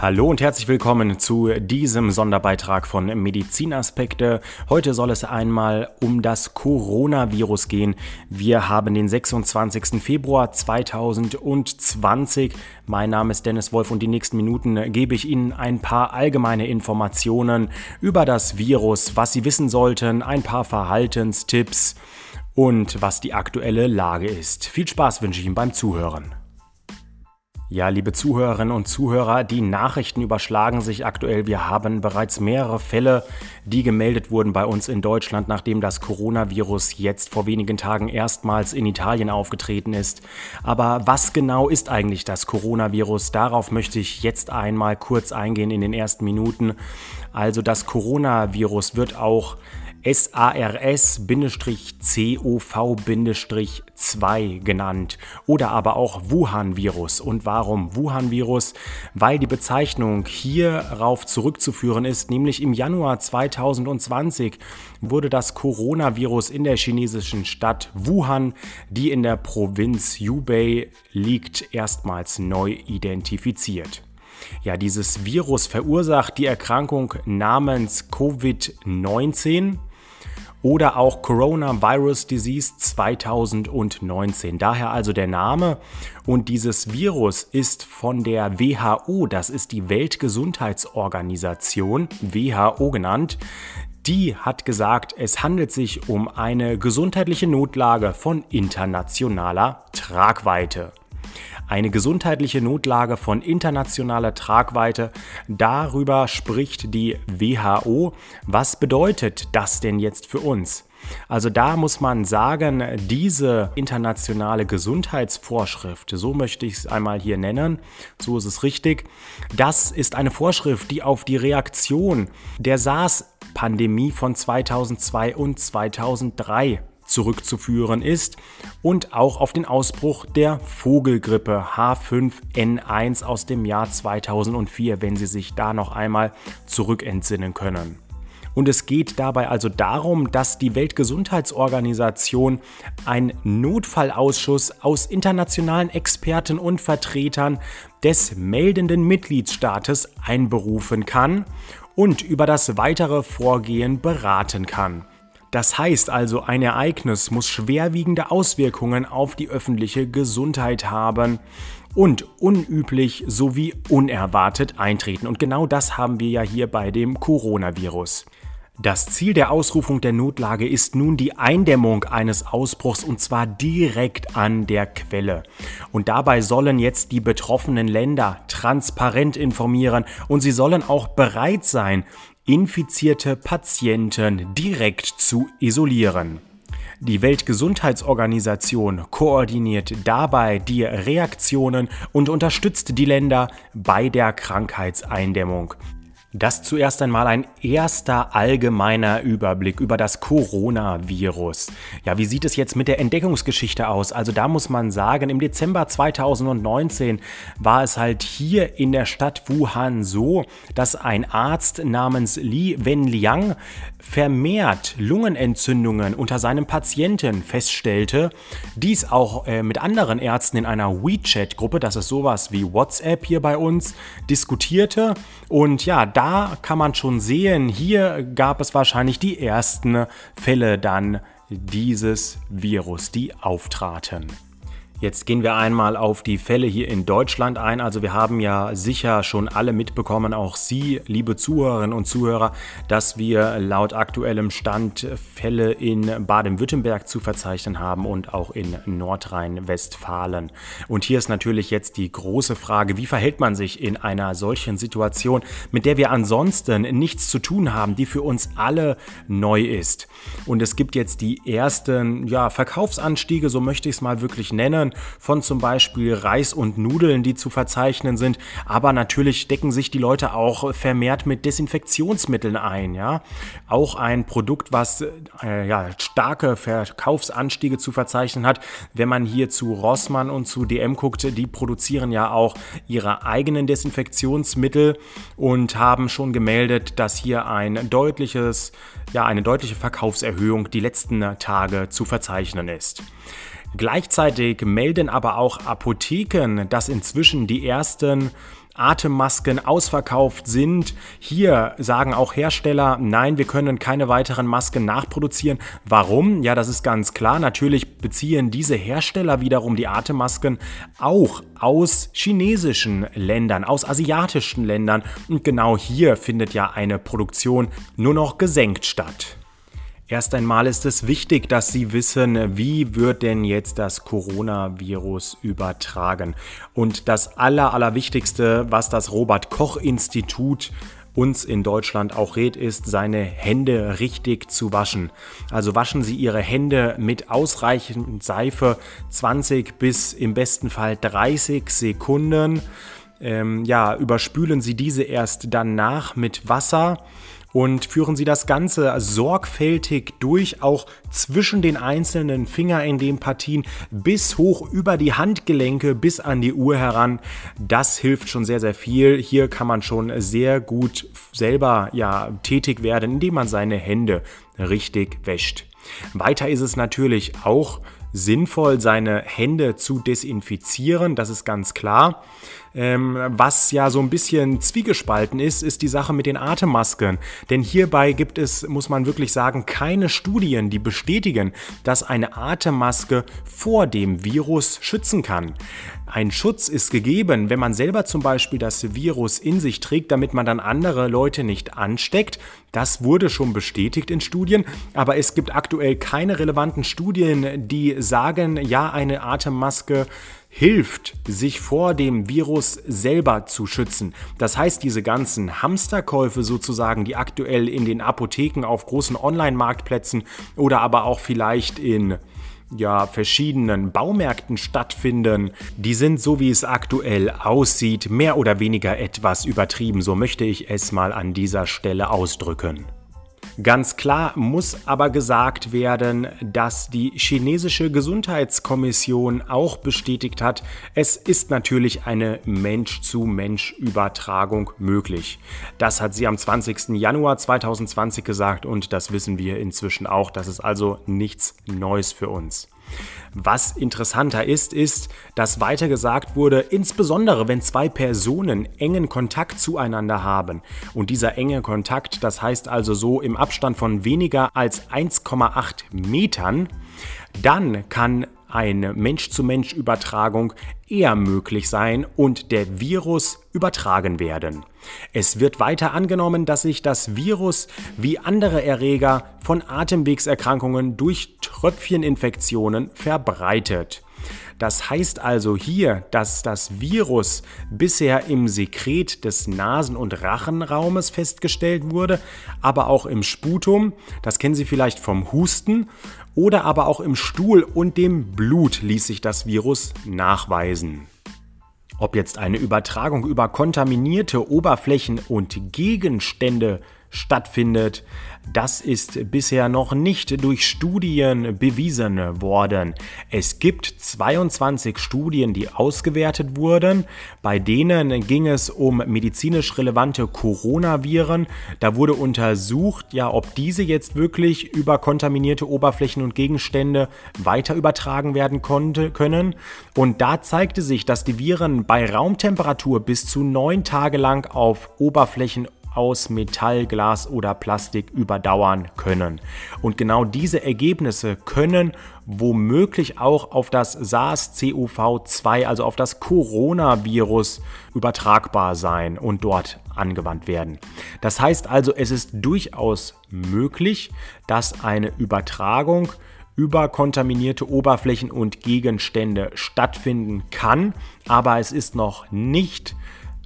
Hallo und herzlich willkommen zu diesem Sonderbeitrag von Medizinaspekte. Heute soll es einmal um das Coronavirus gehen. Wir haben den 26. Februar 2020. Mein Name ist Dennis Wolf und die nächsten Minuten gebe ich Ihnen ein paar allgemeine Informationen über das Virus, was Sie wissen sollten, ein paar Verhaltenstipps und was die aktuelle Lage ist. Viel Spaß wünsche ich Ihnen beim Zuhören. Ja, liebe Zuhörerinnen und Zuhörer, die Nachrichten überschlagen sich aktuell. Wir haben bereits mehrere Fälle, die gemeldet wurden bei uns in Deutschland, nachdem das Coronavirus jetzt vor wenigen Tagen erstmals in Italien aufgetreten ist. Aber was genau ist eigentlich das Coronavirus? Darauf möchte ich jetzt einmal kurz eingehen in den ersten Minuten. Also das Coronavirus wird auch SARS-CoV-2 genannt oder aber auch Wuhan-Virus. Und warum Wuhan-Virus? Weil die Bezeichnung hierauf zurückzuführen ist, nämlich im Januar 2020 wurde das Coronavirus in der chinesischen Stadt Wuhan, die in der Provinz Hubei liegt, erstmals neu identifiziert. Ja, dieses Virus verursacht die Erkrankung namens Covid-19 oder auch Coronavirus Disease 2019. Daher also der Name. Und dieses Virus ist von der WHO, das ist die Weltgesundheitsorganisation, WHO genannt, die hat gesagt, es handelt sich um eine gesundheitliche Notlage von internationaler Tragweite eine gesundheitliche Notlage von internationaler Tragweite. Darüber spricht die WHO. Was bedeutet das denn jetzt für uns? Also da muss man sagen, diese internationale Gesundheitsvorschrift, so möchte ich es einmal hier nennen, so ist es richtig, das ist eine Vorschrift, die auf die Reaktion der SARS-Pandemie von 2002 und 2003 zurückzuführen ist und auch auf den Ausbruch der Vogelgrippe H5N1 aus dem Jahr 2004, wenn Sie sich da noch einmal zurückentsinnen können. Und es geht dabei also darum, dass die Weltgesundheitsorganisation einen Notfallausschuss aus internationalen Experten und Vertretern des meldenden Mitgliedstaates einberufen kann und über das weitere Vorgehen beraten kann. Das heißt also, ein Ereignis muss schwerwiegende Auswirkungen auf die öffentliche Gesundheit haben und unüblich sowie unerwartet eintreten. Und genau das haben wir ja hier bei dem Coronavirus. Das Ziel der Ausrufung der Notlage ist nun die Eindämmung eines Ausbruchs und zwar direkt an der Quelle. Und dabei sollen jetzt die betroffenen Länder transparent informieren und sie sollen auch bereit sein, infizierte Patienten direkt zu isolieren. Die Weltgesundheitsorganisation koordiniert dabei die Reaktionen und unterstützt die Länder bei der Krankheitseindämmung. Das zuerst einmal ein erster allgemeiner Überblick über das Coronavirus. Ja, wie sieht es jetzt mit der Entdeckungsgeschichte aus? Also da muss man sagen, im Dezember 2019 war es halt hier in der Stadt Wuhan so, dass ein Arzt namens Li Wenliang vermehrt Lungenentzündungen unter seinem Patienten feststellte. Dies auch äh, mit anderen Ärzten in einer WeChat-Gruppe, das ist sowas wie WhatsApp hier bei uns, diskutierte. Und ja, da kann man schon sehen, hier gab es wahrscheinlich die ersten Fälle dann dieses Virus, die auftraten. Jetzt gehen wir einmal auf die Fälle hier in Deutschland ein. Also wir haben ja sicher schon alle mitbekommen, auch Sie, liebe Zuhörerinnen und Zuhörer, dass wir laut aktuellem Stand Fälle in Baden-Württemberg zu verzeichnen haben und auch in Nordrhein-Westfalen. Und hier ist natürlich jetzt die große Frage, wie verhält man sich in einer solchen Situation, mit der wir ansonsten nichts zu tun haben, die für uns alle neu ist. Und es gibt jetzt die ersten ja, Verkaufsanstiege, so möchte ich es mal wirklich nennen Mengen von zum Beispiel Reis und Nudeln, die zu verzeichnen sind. Aber natürlich decken sich die Leute auch vermehrt mit Desinfektionsmitteln ein. Ja? Auch ein Produkt, was äh, ja, starke Verkaufsanstiege zu verzeichnen hat. Wenn man hier zu Rossmann und zu DM guckt, die produzieren ja auch ihre eigenen Desinfektionsmittel und haben schon gemeldet, dass hier ein deutliches, ja, eine deutliche Verkaufserhöhung die letzten Tage zu verzeichnen ist. Gleichzeitig melden aber auch Apotheken, dass inzwischen die ersten Atemmasken ausverkauft sind. Hier sagen auch Hersteller, nein, wir können keine weiteren Masken nachproduzieren. Warum? Ja, das ist ganz klar. Natürlich beziehen diese Hersteller wiederum die Atemmasken auch aus chinesischen Ländern, aus asiatischen Ländern. Und genau hier findet ja eine Produktion nur noch gesenkt statt. Erst einmal ist es wichtig, dass Sie wissen, wie wird denn jetzt das Coronavirus übertragen. Und das Aller, Allerwichtigste, was das Robert Koch Institut uns in Deutschland auch rät, ist, seine Hände richtig zu waschen. Also waschen Sie Ihre Hände mit ausreichend Seife 20 bis im besten Fall 30 Sekunden. Ähm, ja, überspülen Sie diese erst danach mit Wasser und führen Sie das Ganze sorgfältig durch, auch zwischen den einzelnen Finger in den Partien bis hoch über die Handgelenke bis an die Uhr heran. Das hilft schon sehr, sehr viel. Hier kann man schon sehr gut selber ja, tätig werden, indem man seine Hände richtig wäscht. Weiter ist es natürlich auch sinnvoll, seine Hände zu desinfizieren, das ist ganz klar. Ähm, was ja so ein bisschen zwiegespalten ist, ist die Sache mit den Atemmasken. Denn hierbei gibt es, muss man wirklich sagen, keine Studien, die bestätigen, dass eine Atemmaske vor dem Virus schützen kann. Ein Schutz ist gegeben, wenn man selber zum Beispiel das Virus in sich trägt, damit man dann andere Leute nicht ansteckt. Das wurde schon bestätigt in Studien, aber es gibt aktuell keine relevanten Studien, die sagen, ja, eine Atemmaske hilft, sich vor dem Virus selber zu schützen. Das heißt, diese ganzen Hamsterkäufe sozusagen, die aktuell in den Apotheken auf großen Online-Marktplätzen oder aber auch vielleicht in ja, verschiedenen Baumärkten stattfinden, die sind so wie es aktuell aussieht, mehr oder weniger etwas übertrieben, so möchte ich es mal an dieser Stelle ausdrücken. Ganz klar muss aber gesagt werden, dass die chinesische Gesundheitskommission auch bestätigt hat, es ist natürlich eine Mensch-zu-Mensch-Übertragung möglich. Das hat sie am 20. Januar 2020 gesagt und das wissen wir inzwischen auch. Das ist also nichts Neues für uns. Was interessanter ist, ist, dass weiter gesagt wurde, insbesondere wenn zwei Personen engen Kontakt zueinander haben. Und dieser enge Kontakt, das heißt also so im Abstand von weniger als 1,8 Metern, dann kann eine Mensch-zu-Mensch-Übertragung eher möglich sein und der Virus übertragen werden. Es wird weiter angenommen, dass sich das Virus wie andere Erreger von Atemwegserkrankungen durch Tröpfcheninfektionen verbreitet. Das heißt also hier, dass das Virus bisher im Sekret des Nasen- und Rachenraumes festgestellt wurde, aber auch im Sputum, das kennen Sie vielleicht vom Husten, oder aber auch im Stuhl und dem Blut ließ sich das Virus nachweisen. Ob jetzt eine Übertragung über kontaminierte Oberflächen und Gegenstände stattfindet, das ist bisher noch nicht durch Studien bewiesen worden. Es gibt 22 Studien, die ausgewertet wurden. Bei denen ging es um medizinisch relevante Coronaviren. Da wurde untersucht, ja, ob diese jetzt wirklich über kontaminierte Oberflächen und Gegenstände weiter übertragen werden konnte, können. Und da zeigte sich, dass die Viren bei Raumtemperatur bis zu neun Tage lang auf Oberflächen aus Metall, Glas oder Plastik überdauern können. Und genau diese Ergebnisse können womöglich auch auf das SARS-CoV-2, also auf das Coronavirus, übertragbar sein und dort angewandt werden. Das heißt also, es ist durchaus möglich, dass eine Übertragung über kontaminierte Oberflächen und Gegenstände stattfinden kann, aber es ist noch nicht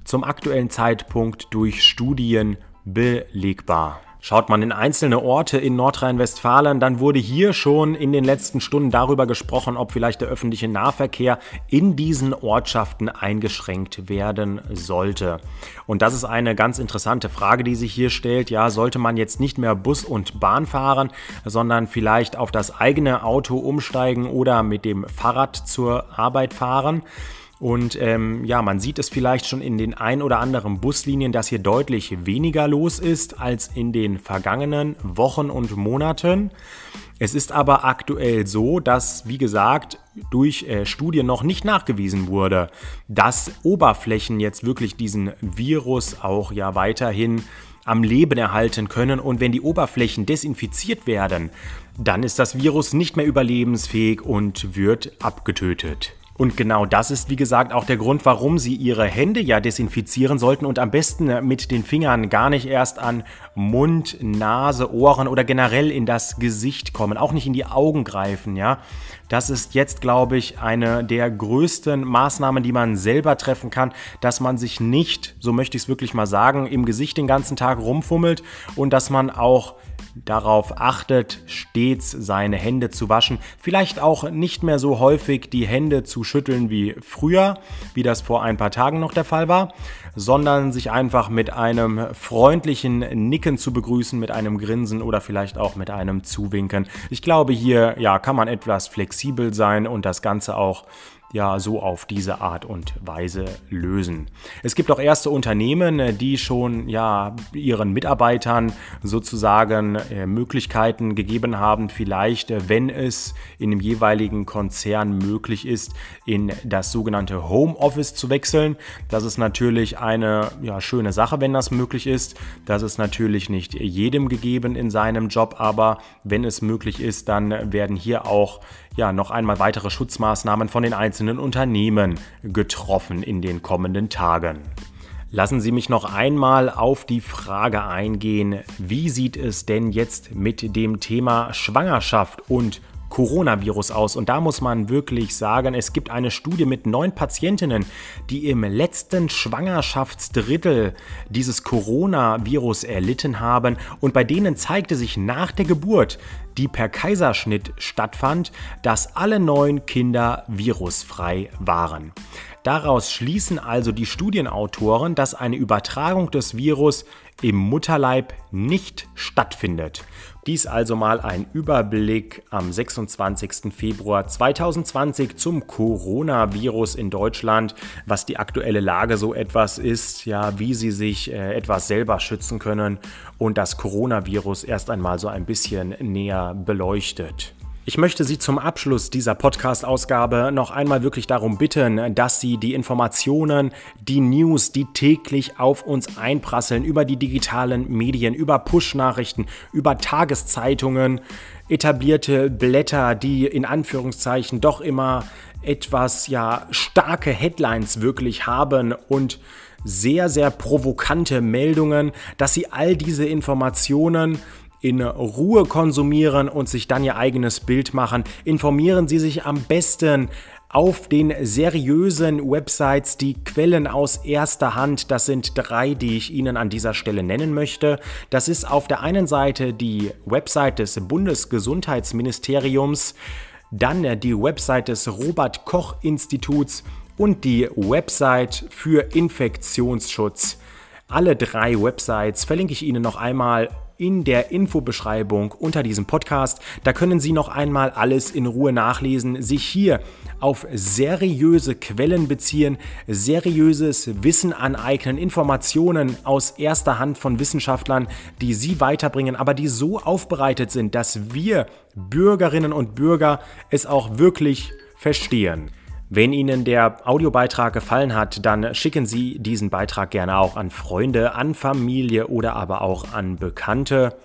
zum aktuellen Zeitpunkt durch Studien belegbar. Schaut man in einzelne Orte in Nordrhein-Westfalen, dann wurde hier schon in den letzten Stunden darüber gesprochen, ob vielleicht der öffentliche Nahverkehr in diesen Ortschaften eingeschränkt werden sollte. Und das ist eine ganz interessante Frage, die sich hier stellt. Ja, sollte man jetzt nicht mehr Bus und Bahn fahren, sondern vielleicht auf das eigene Auto umsteigen oder mit dem Fahrrad zur Arbeit fahren? Und ähm, ja, man sieht es vielleicht schon in den ein oder anderen Buslinien, dass hier deutlich weniger los ist als in den vergangenen Wochen und Monaten. Es ist aber aktuell so, dass, wie gesagt, durch äh, Studien noch nicht nachgewiesen wurde, dass Oberflächen jetzt wirklich diesen Virus auch ja weiterhin am Leben erhalten können und wenn die Oberflächen desinfiziert werden, dann ist das Virus nicht mehr überlebensfähig und wird abgetötet. Und genau das ist, wie gesagt, auch der Grund, warum Sie Ihre Hände ja desinfizieren sollten und am besten mit den Fingern gar nicht erst an Mund, Nase, Ohren oder generell in das Gesicht kommen, auch nicht in die Augen greifen, ja. Das ist jetzt, glaube ich, eine der größten Maßnahmen, die man selber treffen kann, dass man sich nicht, so möchte ich es wirklich mal sagen, im Gesicht den ganzen Tag rumfummelt und dass man auch darauf achtet, stets seine Hände zu waschen. Vielleicht auch nicht mehr so häufig die Hände zu schütteln wie früher, wie das vor ein paar Tagen noch der Fall war, sondern sich einfach mit einem freundlichen Nicken zu begrüßen, mit einem Grinsen oder vielleicht auch mit einem Zuwinken. Ich glaube, hier ja, kann man etwas flexibel sein und das Ganze auch ja so auf diese Art und Weise lösen. Es gibt auch erste Unternehmen, die schon ja ihren Mitarbeitern sozusagen äh, Möglichkeiten gegeben haben, vielleicht, äh, wenn es in dem jeweiligen Konzern möglich ist, in das sogenannte Homeoffice zu wechseln. Das ist natürlich eine ja, schöne Sache, wenn das möglich ist. Das ist natürlich nicht jedem gegeben in seinem Job, aber wenn es möglich ist, dann werden hier auch ja noch einmal weitere Schutzmaßnahmen von den einzelnen Unternehmen getroffen in den kommenden Tagen. Lassen Sie mich noch einmal auf die Frage eingehen, wie sieht es denn jetzt mit dem Thema Schwangerschaft und Coronavirus aus. Und da muss man wirklich sagen, es gibt eine Studie mit neun Patientinnen, die im letzten Schwangerschaftsdrittel dieses Coronavirus erlitten haben. Und bei denen zeigte sich nach der Geburt, die per Kaiserschnitt stattfand, dass alle neun Kinder virusfrei waren. Daraus schließen also die Studienautoren, dass eine Übertragung des Virus im Mutterleib nicht stattfindet. Dies also mal ein Überblick am 26. Februar 2020 zum Coronavirus in Deutschland, was die aktuelle Lage so etwas ist, ja, wie sie sich äh, etwas selber schützen können und das Coronavirus erst einmal so ein bisschen näher beleuchtet. Ich möchte Sie zum Abschluss dieser Podcast-Ausgabe noch einmal wirklich darum bitten, dass Sie die Informationen, die News, die täglich auf uns einprasseln, über die digitalen Medien, über Push-Nachrichten, über Tageszeitungen, etablierte Blätter, die in Anführungszeichen doch immer etwas ja starke Headlines wirklich haben und sehr, sehr provokante Meldungen, dass Sie all diese Informationen in Ruhe konsumieren und sich dann ihr eigenes Bild machen. Informieren Sie sich am besten auf den seriösen Websites die Quellen aus erster Hand. Das sind drei, die ich Ihnen an dieser Stelle nennen möchte. Das ist auf der einen Seite die Website des Bundesgesundheitsministeriums, dann die Website des Robert Koch Instituts und die Website für Infektionsschutz. Alle drei Websites verlinke ich Ihnen noch einmal in der Infobeschreibung unter diesem Podcast. Da können Sie noch einmal alles in Ruhe nachlesen, sich hier auf seriöse Quellen beziehen, seriöses Wissen aneignen, Informationen aus erster Hand von Wissenschaftlern, die Sie weiterbringen, aber die so aufbereitet sind, dass wir Bürgerinnen und Bürger es auch wirklich verstehen. Wenn Ihnen der Audiobeitrag gefallen hat, dann schicken Sie diesen Beitrag gerne auch an Freunde, an Familie oder aber auch an Bekannte.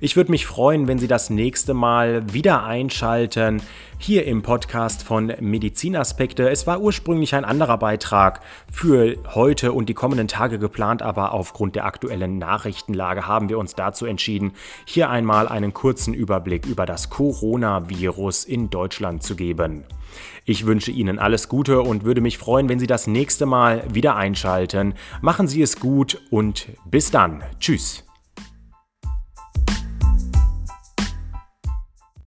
Ich würde mich freuen, wenn Sie das nächste Mal wieder einschalten hier im Podcast von Medizinaspekte. Es war ursprünglich ein anderer Beitrag für heute und die kommenden Tage geplant, aber aufgrund der aktuellen Nachrichtenlage haben wir uns dazu entschieden, hier einmal einen kurzen Überblick über das Coronavirus in Deutschland zu geben. Ich wünsche Ihnen alles Gute und würde mich freuen, wenn Sie das nächste Mal wieder einschalten. Machen Sie es gut und bis dann. Tschüss.